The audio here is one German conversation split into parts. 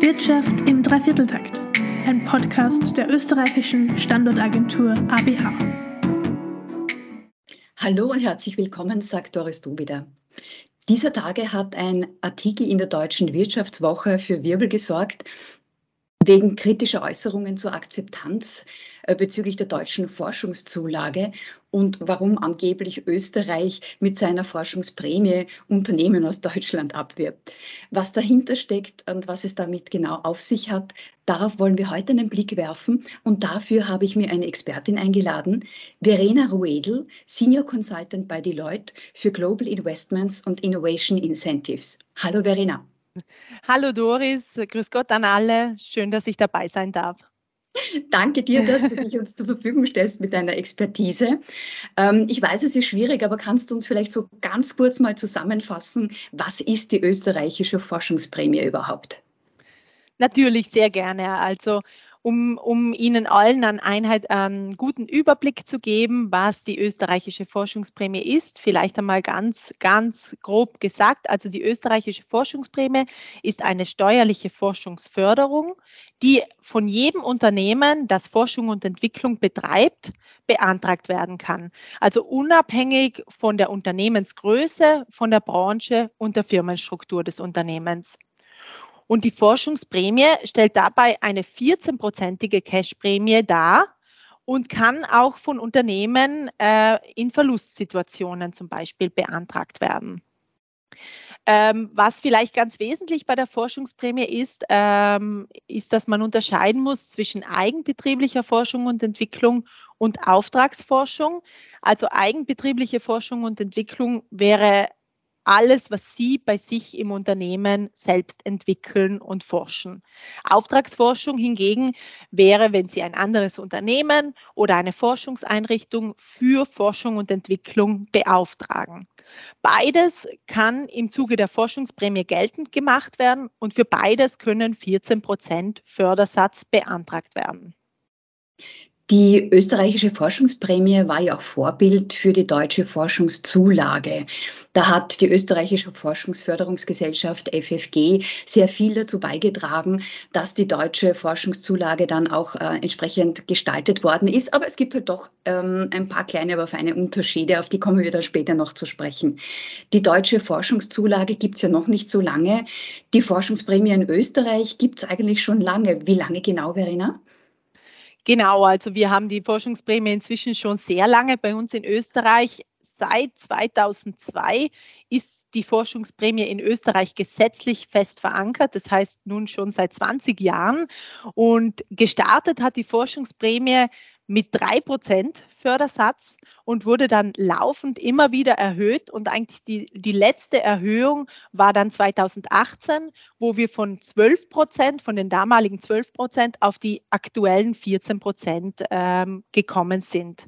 Wirtschaft im Dreivierteltakt, ein Podcast der österreichischen Standortagentur ABH. Hallo und herzlich willkommen, sagt Doris Dubida. Dieser Tage hat ein Artikel in der Deutschen Wirtschaftswoche für Wirbel gesorgt, wegen kritischer Äußerungen zur Akzeptanz äh, bezüglich der deutschen Forschungszulage und warum angeblich Österreich mit seiner Forschungsprämie Unternehmen aus Deutschland abwirbt. Was dahinter steckt und was es damit genau auf sich hat, darauf wollen wir heute einen Blick werfen. Und dafür habe ich mir eine Expertin eingeladen, Verena Ruedel, Senior Consultant bei Deloitte für Global Investments und Innovation Incentives. Hallo Verena. Hallo Doris, grüß Gott an alle. Schön, dass ich dabei sein darf. Danke dir, dass du dich uns zur Verfügung stellst mit deiner Expertise. Ähm, ich weiß, es ist schwierig, aber kannst du uns vielleicht so ganz kurz mal zusammenfassen, was ist die österreichische Forschungsprämie überhaupt? Natürlich, sehr gerne. Also um, um Ihnen allen an Einheit einen guten Überblick zu geben, was die österreichische Forschungsprämie ist. Vielleicht einmal ganz, ganz grob gesagt. Also die österreichische Forschungsprämie ist eine steuerliche Forschungsförderung, die von jedem Unternehmen, das Forschung und Entwicklung betreibt, beantragt werden kann. Also unabhängig von der Unternehmensgröße, von der Branche und der Firmenstruktur des Unternehmens. Und die Forschungsprämie stellt dabei eine 14-prozentige Cashprämie dar und kann auch von Unternehmen äh, in Verlustsituationen zum Beispiel beantragt werden. Ähm, was vielleicht ganz wesentlich bei der Forschungsprämie ist, ähm, ist, dass man unterscheiden muss zwischen eigenbetrieblicher Forschung und Entwicklung und Auftragsforschung. Also eigenbetriebliche Forschung und Entwicklung wäre alles, was Sie bei sich im Unternehmen selbst entwickeln und forschen. Auftragsforschung hingegen wäre, wenn Sie ein anderes Unternehmen oder eine Forschungseinrichtung für Forschung und Entwicklung beauftragen. Beides kann im Zuge der Forschungsprämie geltend gemacht werden und für beides können 14 Prozent Fördersatz beantragt werden. Die österreichische Forschungsprämie war ja auch Vorbild für die deutsche Forschungszulage. Da hat die österreichische Forschungsförderungsgesellschaft FFG sehr viel dazu beigetragen, dass die deutsche Forschungszulage dann auch äh, entsprechend gestaltet worden ist. Aber es gibt halt doch ähm, ein paar kleine, aber feine Unterschiede, auf die kommen wir dann später noch zu sprechen. Die deutsche Forschungszulage gibt es ja noch nicht so lange. Die Forschungsprämie in Österreich gibt es eigentlich schon lange. Wie lange genau, Verena? Genau, also wir haben die Forschungsprämie inzwischen schon sehr lange bei uns in Österreich. Seit 2002 ist die Forschungsprämie in Österreich gesetzlich fest verankert, das heißt nun schon seit 20 Jahren. Und gestartet hat die Forschungsprämie mit drei Prozent Fördersatz und wurde dann laufend immer wieder erhöht. Und eigentlich die, die letzte Erhöhung war dann 2018, wo wir von 12 Prozent, von den damaligen 12 Prozent auf die aktuellen 14 Prozent ähm, gekommen sind.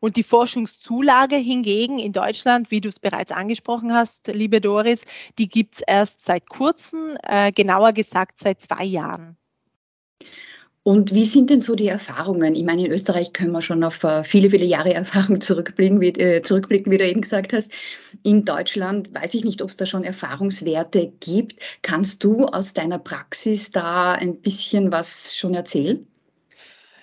Und die Forschungszulage hingegen in Deutschland, wie du es bereits angesprochen hast, liebe Doris, die gibt es erst seit kurzem, äh, genauer gesagt seit zwei Jahren. Und wie sind denn so die Erfahrungen? Ich meine, in Österreich können wir schon auf äh, viele, viele Jahre Erfahrung zurückblicken, wie, äh, zurückblicken, wie du eben gesagt hast. In Deutschland weiß ich nicht, ob es da schon Erfahrungswerte gibt. Kannst du aus deiner Praxis da ein bisschen was schon erzählen?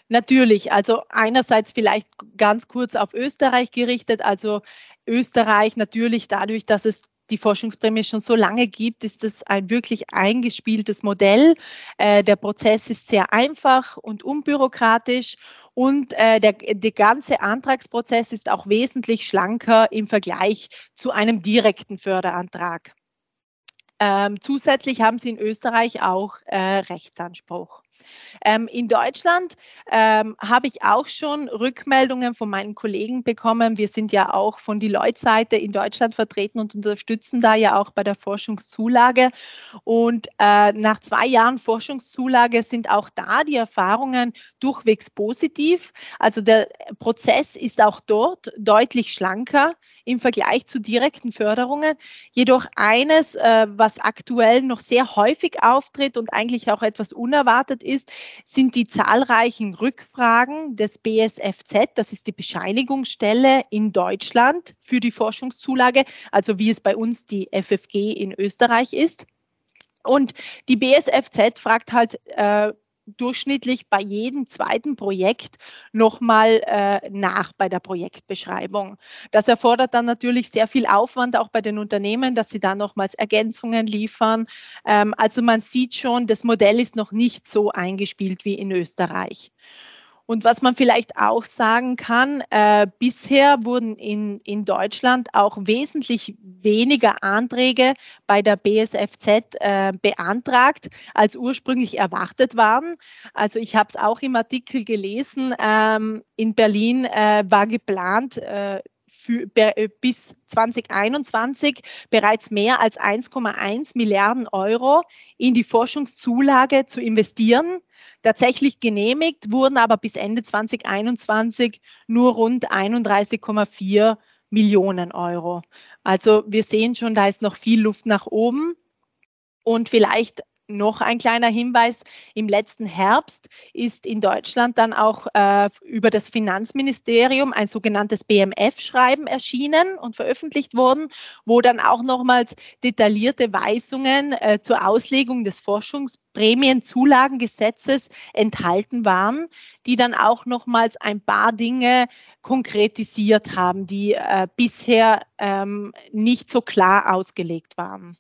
Natürlich, also einerseits vielleicht ganz kurz auf Österreich gerichtet. Also Österreich natürlich dadurch, dass es die Forschungsprämie schon so lange gibt, ist das ein wirklich eingespieltes Modell. Äh, der Prozess ist sehr einfach und unbürokratisch und äh, der, der ganze Antragsprozess ist auch wesentlich schlanker im Vergleich zu einem direkten Förderantrag. Ähm, zusätzlich haben Sie in Österreich auch äh, Rechtsanspruch. Ähm, in Deutschland ähm, habe ich auch schon Rückmeldungen von meinen Kollegen bekommen. Wir sind ja auch von die Leute-Seite in Deutschland vertreten und unterstützen da ja auch bei der Forschungszulage. Und äh, nach zwei Jahren Forschungszulage sind auch da die Erfahrungen durchwegs positiv. Also der Prozess ist auch dort deutlich schlanker im Vergleich zu direkten Förderungen. Jedoch eines, äh, was aktuell noch sehr häufig auftritt und eigentlich auch etwas unerwartet ist, sind die zahlreichen Rückfragen des BSFZ, das ist die Bescheinigungsstelle in Deutschland für die Forschungszulage, also wie es bei uns die FFG in Österreich ist. Und die BSFZ fragt halt äh, durchschnittlich bei jedem zweiten Projekt nochmal äh, nach bei der Projektbeschreibung. Das erfordert dann natürlich sehr viel Aufwand auch bei den Unternehmen, dass sie da nochmals Ergänzungen liefern. Ähm, also man sieht schon, das Modell ist noch nicht so eingespielt wie in Österreich. Und was man vielleicht auch sagen kann, äh, bisher wurden in, in Deutschland auch wesentlich weniger Anträge bei der BSFZ äh, beantragt, als ursprünglich erwartet waren. Also ich habe es auch im Artikel gelesen, ähm, in Berlin äh, war geplant, äh, für, bis 2021 bereits mehr als 1,1 Milliarden Euro in die Forschungszulage zu investieren. Tatsächlich genehmigt wurden aber bis Ende 2021 nur rund 31,4 Millionen Euro. Also wir sehen schon, da ist noch viel Luft nach oben. Und vielleicht noch ein kleiner Hinweis, im letzten Herbst ist in Deutschland dann auch äh, über das Finanzministerium ein sogenanntes BMF-Schreiben erschienen und veröffentlicht worden, wo dann auch nochmals detaillierte Weisungen äh, zur Auslegung des Forschungsprämienzulagengesetzes enthalten waren, die dann auch nochmals ein paar Dinge konkretisiert haben, die äh, bisher ähm, nicht so klar ausgelegt waren.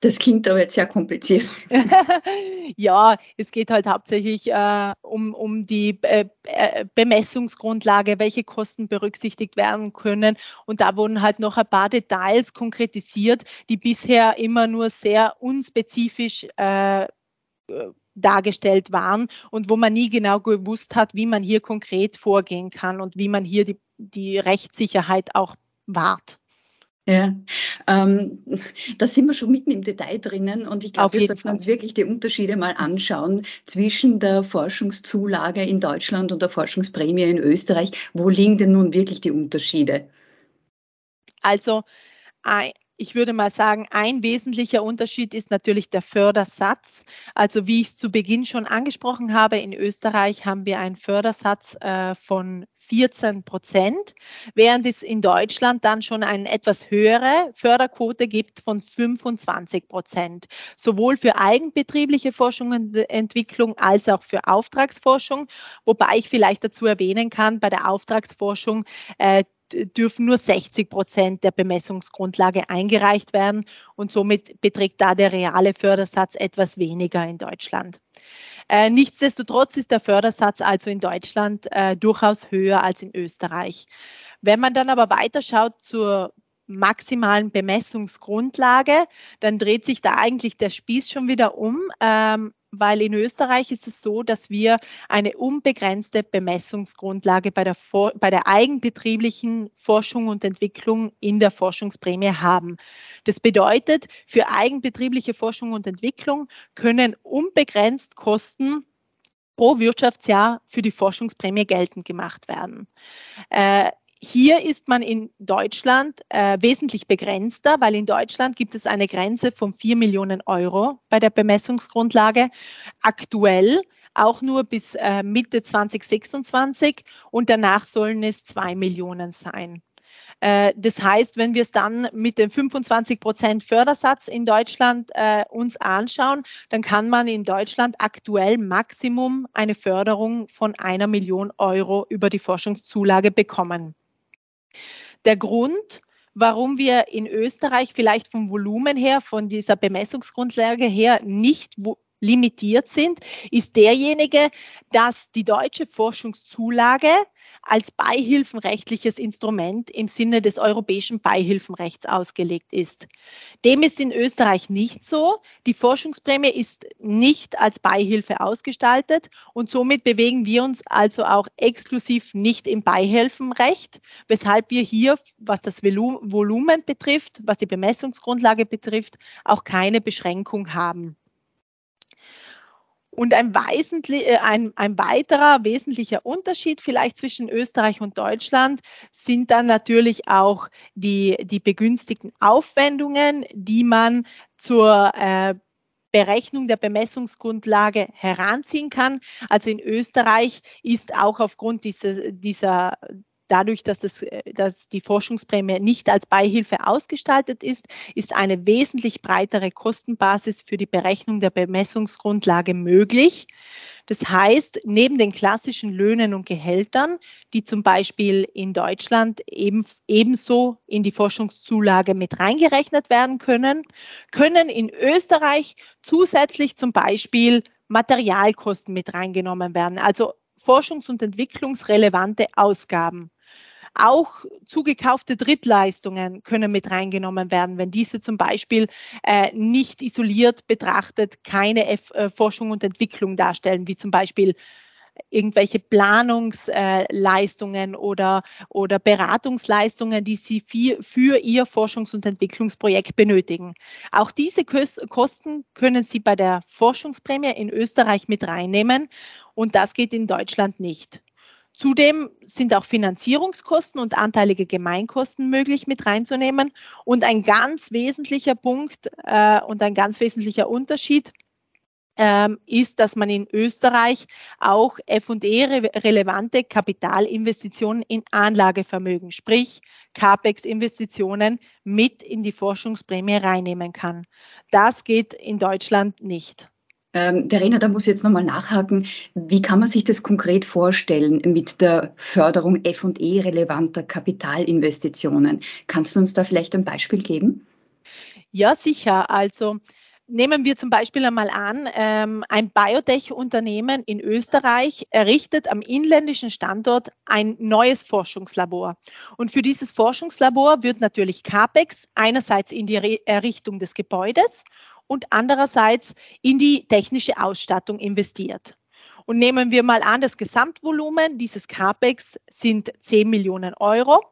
Das klingt aber jetzt sehr kompliziert. ja, es geht halt hauptsächlich äh, um, um die äh, äh, Bemessungsgrundlage, welche Kosten berücksichtigt werden können. Und da wurden halt noch ein paar Details konkretisiert, die bisher immer nur sehr unspezifisch äh, dargestellt waren und wo man nie genau gewusst hat, wie man hier konkret vorgehen kann und wie man hier die, die Rechtssicherheit auch wahrt. Ja, ähm, da sind wir schon mitten im Detail drinnen und ich glaube, wir sollten Fall. uns wirklich die Unterschiede mal anschauen zwischen der Forschungszulage in Deutschland und der Forschungsprämie in Österreich. Wo liegen denn nun wirklich die Unterschiede? Also ich würde mal sagen, ein wesentlicher Unterschied ist natürlich der Fördersatz. Also wie ich es zu Beginn schon angesprochen habe, in Österreich haben wir einen Fördersatz äh, von 14 Prozent, während es in Deutschland dann schon eine etwas höhere Förderquote gibt von 25 Prozent, sowohl für eigenbetriebliche Forschung und Entwicklung als auch für Auftragsforschung, wobei ich vielleicht dazu erwähnen kann, bei der Auftragsforschung äh, dürfen nur 60 Prozent der Bemessungsgrundlage eingereicht werden und somit beträgt da der reale Fördersatz etwas weniger in Deutschland. Äh, nichtsdestotrotz ist der Fördersatz also in Deutschland äh, durchaus höher als in Österreich. Wenn man dann aber weiterschaut zur maximalen Bemessungsgrundlage, dann dreht sich da eigentlich der Spieß schon wieder um. Ähm, weil in Österreich ist es so, dass wir eine unbegrenzte Bemessungsgrundlage bei der, bei der eigenbetrieblichen Forschung und Entwicklung in der Forschungsprämie haben. Das bedeutet, für eigenbetriebliche Forschung und Entwicklung können unbegrenzt Kosten pro Wirtschaftsjahr für die Forschungsprämie geltend gemacht werden. Äh, hier ist man in Deutschland äh, wesentlich begrenzter, weil in Deutschland gibt es eine Grenze von 4 Millionen Euro bei der Bemessungsgrundlage. Aktuell auch nur bis äh, Mitte 2026 und danach sollen es 2 Millionen sein. Äh, das heißt, wenn wir es dann mit dem 25 Prozent Fördersatz in Deutschland äh, uns anschauen, dann kann man in Deutschland aktuell Maximum eine Förderung von einer Million Euro über die Forschungszulage bekommen. Der Grund, warum wir in Österreich vielleicht vom Volumen her, von dieser Bemessungsgrundlage her nicht limitiert sind, ist derjenige, dass die deutsche Forschungszulage als beihilfenrechtliches Instrument im Sinne des europäischen Beihilfenrechts ausgelegt ist. Dem ist in Österreich nicht so. Die Forschungsprämie ist nicht als Beihilfe ausgestaltet und somit bewegen wir uns also auch exklusiv nicht im Beihilfenrecht, weshalb wir hier, was das Volumen betrifft, was die Bemessungsgrundlage betrifft, auch keine Beschränkung haben. Und ein, äh, ein, ein, weiterer wesentlicher Unterschied vielleicht zwischen Österreich und Deutschland sind dann natürlich auch die, die begünstigten Aufwendungen, die man zur äh, Berechnung der Bemessungsgrundlage heranziehen kann. Also in Österreich ist auch aufgrund dieser, dieser dadurch, dass, das, äh, dass die Forschungsprämie nicht als Beihilfe ausgestaltet ist, ist eine wesentlich breitere Kostenbasis für die Berechnung der Bemessungsgrundlage möglich. Das heißt, neben den klassischen Löhnen und Gehältern, die zum Beispiel in Deutschland eben, ebenso in die Forschungszulage mit reingerechnet werden können, können in Österreich zusätzlich zum Beispiel Materialkosten mit reingenommen werden, also forschungs- und entwicklungsrelevante Ausgaben. Auch zugekaufte Drittleistungen können mit reingenommen werden, wenn diese zum Beispiel äh, nicht isoliert betrachtet keine F äh, Forschung und Entwicklung darstellen, wie zum Beispiel irgendwelche Planungsleistungen äh, oder, oder Beratungsleistungen, die Sie für, für Ihr Forschungs- und Entwicklungsprojekt benötigen. Auch diese Kosten können Sie bei der Forschungsprämie in Österreich mit reinnehmen und das geht in Deutschland nicht. Zudem sind auch Finanzierungskosten und anteilige Gemeinkosten möglich mit reinzunehmen. Und ein ganz wesentlicher Punkt äh, und ein ganz wesentlicher Unterschied ähm, ist, dass man in Österreich auch FE-relevante Kapitalinvestitionen in Anlagevermögen, sprich CAPEX-Investitionen, mit in die Forschungsprämie reinnehmen kann. Das geht in Deutschland nicht. Ähm, Verena, da muss ich jetzt nochmal nachhaken. Wie kann man sich das konkret vorstellen mit der Förderung FE-relevanter Kapitalinvestitionen? Kannst du uns da vielleicht ein Beispiel geben? Ja, sicher. Also Nehmen wir zum Beispiel einmal an, ähm, ein Biotech-Unternehmen in Österreich errichtet am inländischen Standort ein neues Forschungslabor. Und für dieses Forschungslabor wird natürlich CAPEX einerseits in die Errichtung des Gebäudes und andererseits in die technische Ausstattung investiert. Und nehmen wir mal an, das Gesamtvolumen dieses CAPEX sind 10 Millionen Euro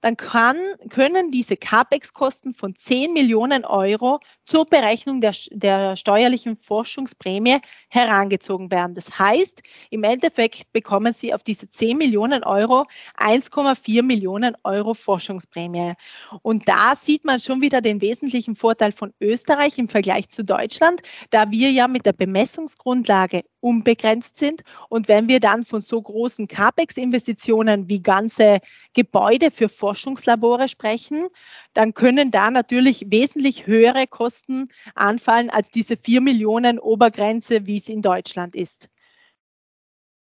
dann kann, können diese CAPEX-Kosten von 10 Millionen Euro zur Berechnung der, der steuerlichen Forschungsprämie herangezogen werden. Das heißt, im Endeffekt bekommen Sie auf diese 10 Millionen Euro 1,4 Millionen Euro Forschungsprämie. Und da sieht man schon wieder den wesentlichen Vorteil von Österreich im Vergleich zu Deutschland, da wir ja mit der Bemessungsgrundlage unbegrenzt sind. Und wenn wir dann von so großen CAPEX-Investitionen wie ganze Gebäude für Forschungslabore sprechen, dann können da natürlich wesentlich höhere Kosten anfallen als diese 4 Millionen Obergrenze, wie es in Deutschland ist.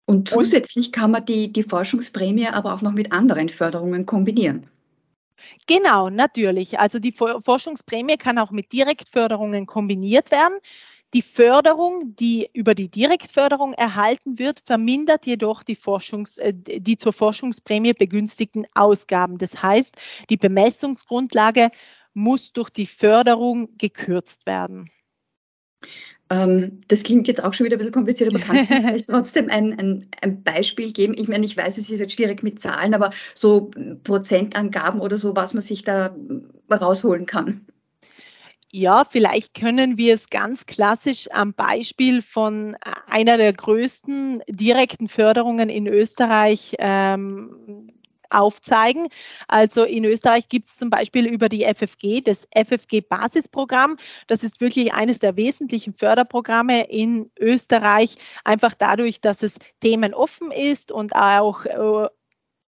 Und zusätzlich kann man die, die Forschungsprämie aber auch noch mit anderen Förderungen kombinieren. Genau, natürlich. Also die Forschungsprämie kann auch mit Direktförderungen kombiniert werden. Die Förderung, die über die Direktförderung erhalten wird, vermindert jedoch die, Forschungs-, äh, die zur Forschungsprämie begünstigten Ausgaben. Das heißt, die Bemessungsgrundlage muss durch die Förderung gekürzt werden. Ähm, das klingt jetzt auch schon wieder ein bisschen kompliziert, aber kannst du uns vielleicht trotzdem ein, ein, ein, Beispiel geben? Ich meine, ich weiß, es ist jetzt schwierig mit Zahlen, aber so Prozentangaben oder so, was man sich da rausholen kann. Ja, vielleicht können wir es ganz klassisch am Beispiel von äh, einer der größten direkten Förderungen in Österreich ähm, aufzeigen. Also in Österreich gibt es zum Beispiel über die FFG, das FFG-Basisprogramm. Das ist wirklich eines der wesentlichen Förderprogramme in Österreich, einfach dadurch, dass es themenoffen ist und auch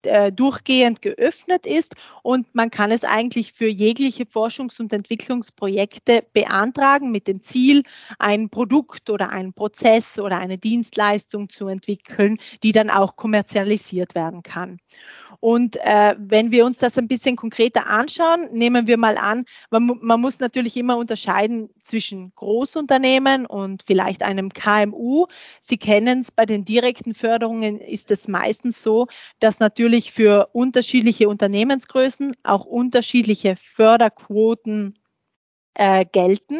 äh, durchgehend geöffnet ist und man kann es eigentlich für jegliche Forschungs- und Entwicklungsprojekte beantragen mit dem Ziel, ein Produkt oder einen Prozess oder eine Dienstleistung zu entwickeln, die dann auch kommerzialisiert werden kann. Und äh, wenn wir uns das ein bisschen konkreter anschauen, nehmen wir mal an, man, man muss natürlich immer unterscheiden zwischen Großunternehmen und vielleicht einem KMU. Sie kennen es, bei den direkten Förderungen ist es meistens so, dass natürlich für unterschiedliche Unternehmensgrößen auch unterschiedliche Förderquoten äh, gelten.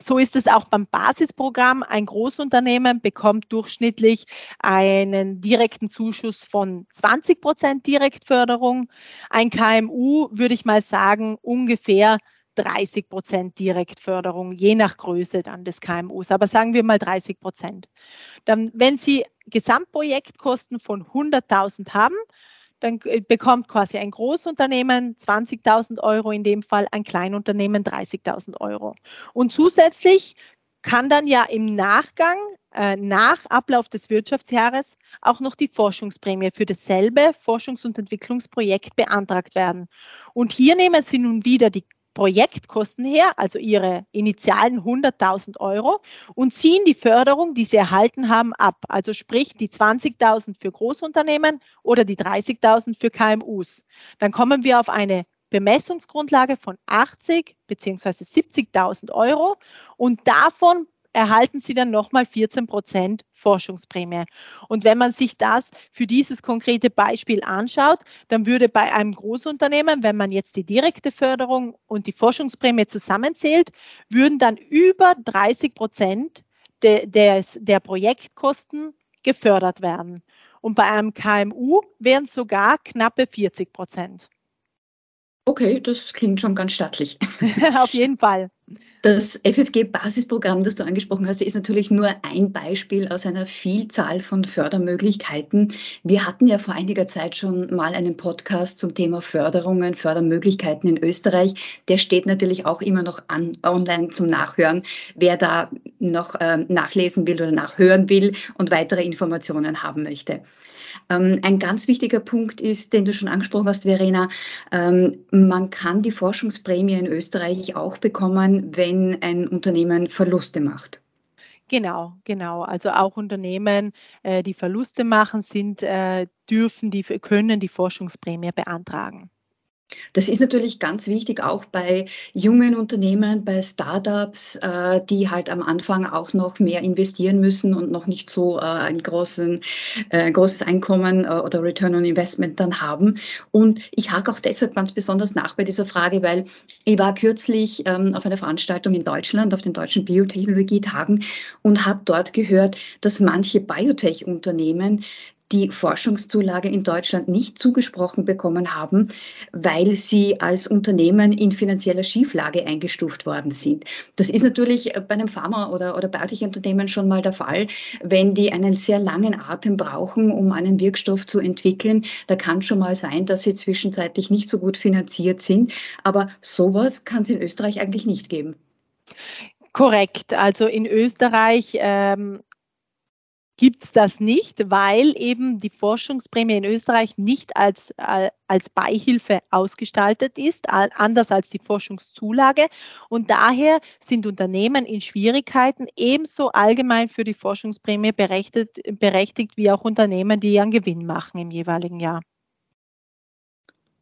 So ist es auch beim Basisprogramm. Ein Großunternehmen bekommt durchschnittlich einen direkten Zuschuss von 20 Prozent Direktförderung. Ein KMU würde ich mal sagen ungefähr 30 Prozent Direktförderung, je nach Größe dann des KMUs. Aber sagen wir mal 30 Prozent. Dann, wenn Sie Gesamtprojektkosten von 100.000 haben, dann äh, bekommt quasi ein Großunternehmen 20.000 Euro, in dem Fall ein Kleinunternehmen 30.000 Euro. Und zusätzlich kann dann ja im Nachgang äh, nach Ablauf des Wirtschaftsjahres auch noch die Forschungsprämie für dasselbe Forschungs- und Entwicklungsprojekt beantragt werden. Und hier nehmen Sie nun wieder die Projektkosten her, also ihre initialen 100.000 Euro, und ziehen die Förderung, die sie erhalten haben, ab. Also sprich die 20.000 für Großunternehmen oder die 30.000 für KMUs. Dann kommen wir auf eine Bemessungsgrundlage von 80 bzw. 70.000 Euro und davon erhalten Sie dann nochmal 14 Prozent Forschungsprämie. Und wenn man sich das für dieses konkrete Beispiel anschaut, dann würde bei einem Großunternehmen, wenn man jetzt die direkte Förderung und die Forschungsprämie zusammenzählt, würden dann über 30 Prozent de, des, der Projektkosten gefördert werden. Und bei einem KMU wären es sogar knappe 40 Prozent. Okay, das klingt schon ganz stattlich. Auf jeden Fall. Das FFG-Basisprogramm, das du angesprochen hast, ist natürlich nur ein Beispiel aus einer Vielzahl von Fördermöglichkeiten. Wir hatten ja vor einiger Zeit schon mal einen Podcast zum Thema Förderungen, Fördermöglichkeiten in Österreich. Der steht natürlich auch immer noch an, online zum Nachhören. Wer da noch äh, nachlesen will oder nachhören will und weitere Informationen haben möchte. Ähm, ein ganz wichtiger Punkt ist, den du schon angesprochen hast, Verena, ähm, man kann die Forschungsprämie in Österreich auch bekommen, wenn ein Unternehmen Verluste macht. Genau, genau. Also auch Unternehmen, äh, die Verluste machen, sind, äh, dürfen die, können die Forschungsprämie beantragen. Das ist natürlich ganz wichtig, auch bei jungen Unternehmen, bei Startups, äh, die halt am Anfang auch noch mehr investieren müssen und noch nicht so äh, ein großen, äh, großes Einkommen äh, oder Return on Investment dann haben. Und ich hake auch deshalb ganz besonders nach bei dieser Frage, weil ich war kürzlich ähm, auf einer Veranstaltung in Deutschland, auf den deutschen Biotechnologietagen und habe dort gehört, dass manche Biotech-Unternehmen die Forschungszulage in Deutschland nicht zugesprochen bekommen haben, weil sie als Unternehmen in finanzieller Schieflage eingestuft worden sind. Das ist natürlich bei einem Pharma- oder, oder Biotech-Unternehmen schon mal der Fall, wenn die einen sehr langen Atem brauchen, um einen Wirkstoff zu entwickeln. Da kann schon mal sein, dass sie zwischenzeitlich nicht so gut finanziert sind. Aber sowas kann es in Österreich eigentlich nicht geben. Korrekt. Also in Österreich ähm, gibt es das nicht, weil eben die Forschungsprämie in Österreich nicht als, äh, als Beihilfe ausgestaltet ist, anders als die Forschungszulage. Und daher sind Unternehmen in Schwierigkeiten ebenso allgemein für die Forschungsprämie berechtigt, berechtigt wie auch Unternehmen, die ihren Gewinn machen im jeweiligen Jahr.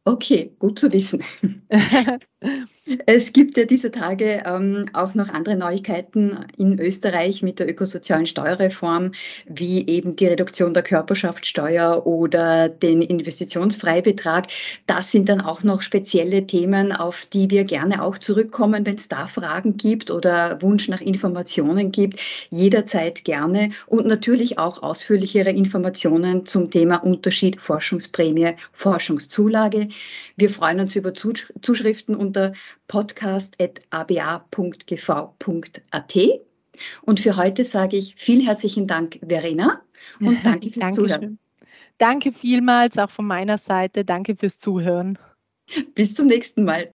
Okay, gut zu wissen. Es gibt ja dieser Tage ähm, auch noch andere Neuigkeiten in Österreich mit der ökosozialen Steuerreform, wie eben die Reduktion der Körperschaftssteuer oder den Investitionsfreibetrag. Das sind dann auch noch spezielle Themen, auf die wir gerne auch zurückkommen, wenn es da Fragen gibt oder Wunsch nach Informationen gibt. Jederzeit gerne und natürlich auch ausführlichere Informationen zum Thema Unterschied Forschungsprämie, Forschungszulage. Wir freuen uns über Zuschriften unter podcast.aba.gv.at. Und für heute sage ich vielen herzlichen Dank, Verena, und danke fürs Dankeschön. Zuhören. Danke vielmals auch von meiner Seite. Danke fürs Zuhören. Bis zum nächsten Mal.